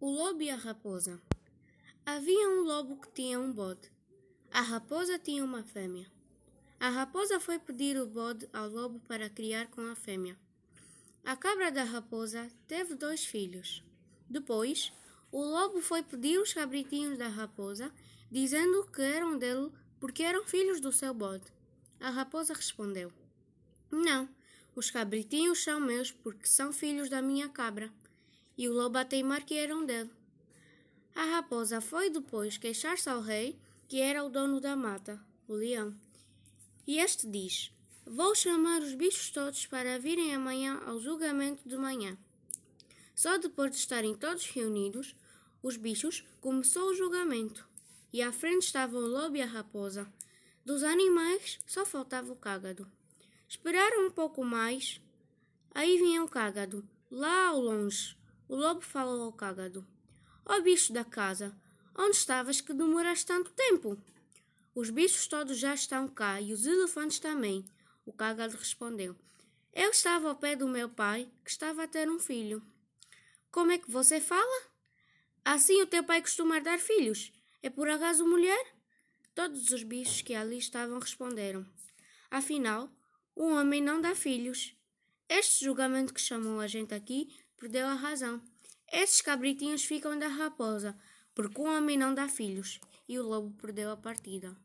O lobo e a raposa. Havia um lobo que tinha um bode. A raposa tinha uma fêmea. A raposa foi pedir o bode ao lobo para criar com a fêmea. A cabra da raposa teve dois filhos. Depois, o lobo foi pedir os cabritinhos da raposa, dizendo que eram dele porque eram filhos do seu bode. A raposa respondeu: Não, os cabritinhos são meus porque são filhos da minha cabra e o lobo a teimar que eram dele. A raposa foi depois queixar-se ao rei, que era o dono da mata, o leão. E este diz: Vou chamar os bichos todos para virem amanhã ao julgamento de manhã. Só depois de estarem todos reunidos, os bichos começou o julgamento. E à frente estavam o lobo e a raposa. Dos animais só faltava o cágado. Esperaram um pouco mais. Aí vinha o cágado, lá ao longe, o lobo falou ao cágado: Ó oh, bicho da casa, onde estavas que demoraste tanto tempo? Os bichos todos já estão cá e os elefantes também. O cágado respondeu: Eu estava ao pé do meu pai, que estava a ter um filho. Como é que você fala? Assim o teu pai costuma dar filhos? É por acaso mulher? Todos os bichos que ali estavam responderam: Afinal, o homem não dá filhos. Este julgamento que chamou a gente aqui perdeu a razão. Esses cabritinhos ficam da raposa, porque o homem não dá filhos, e o lobo perdeu a partida.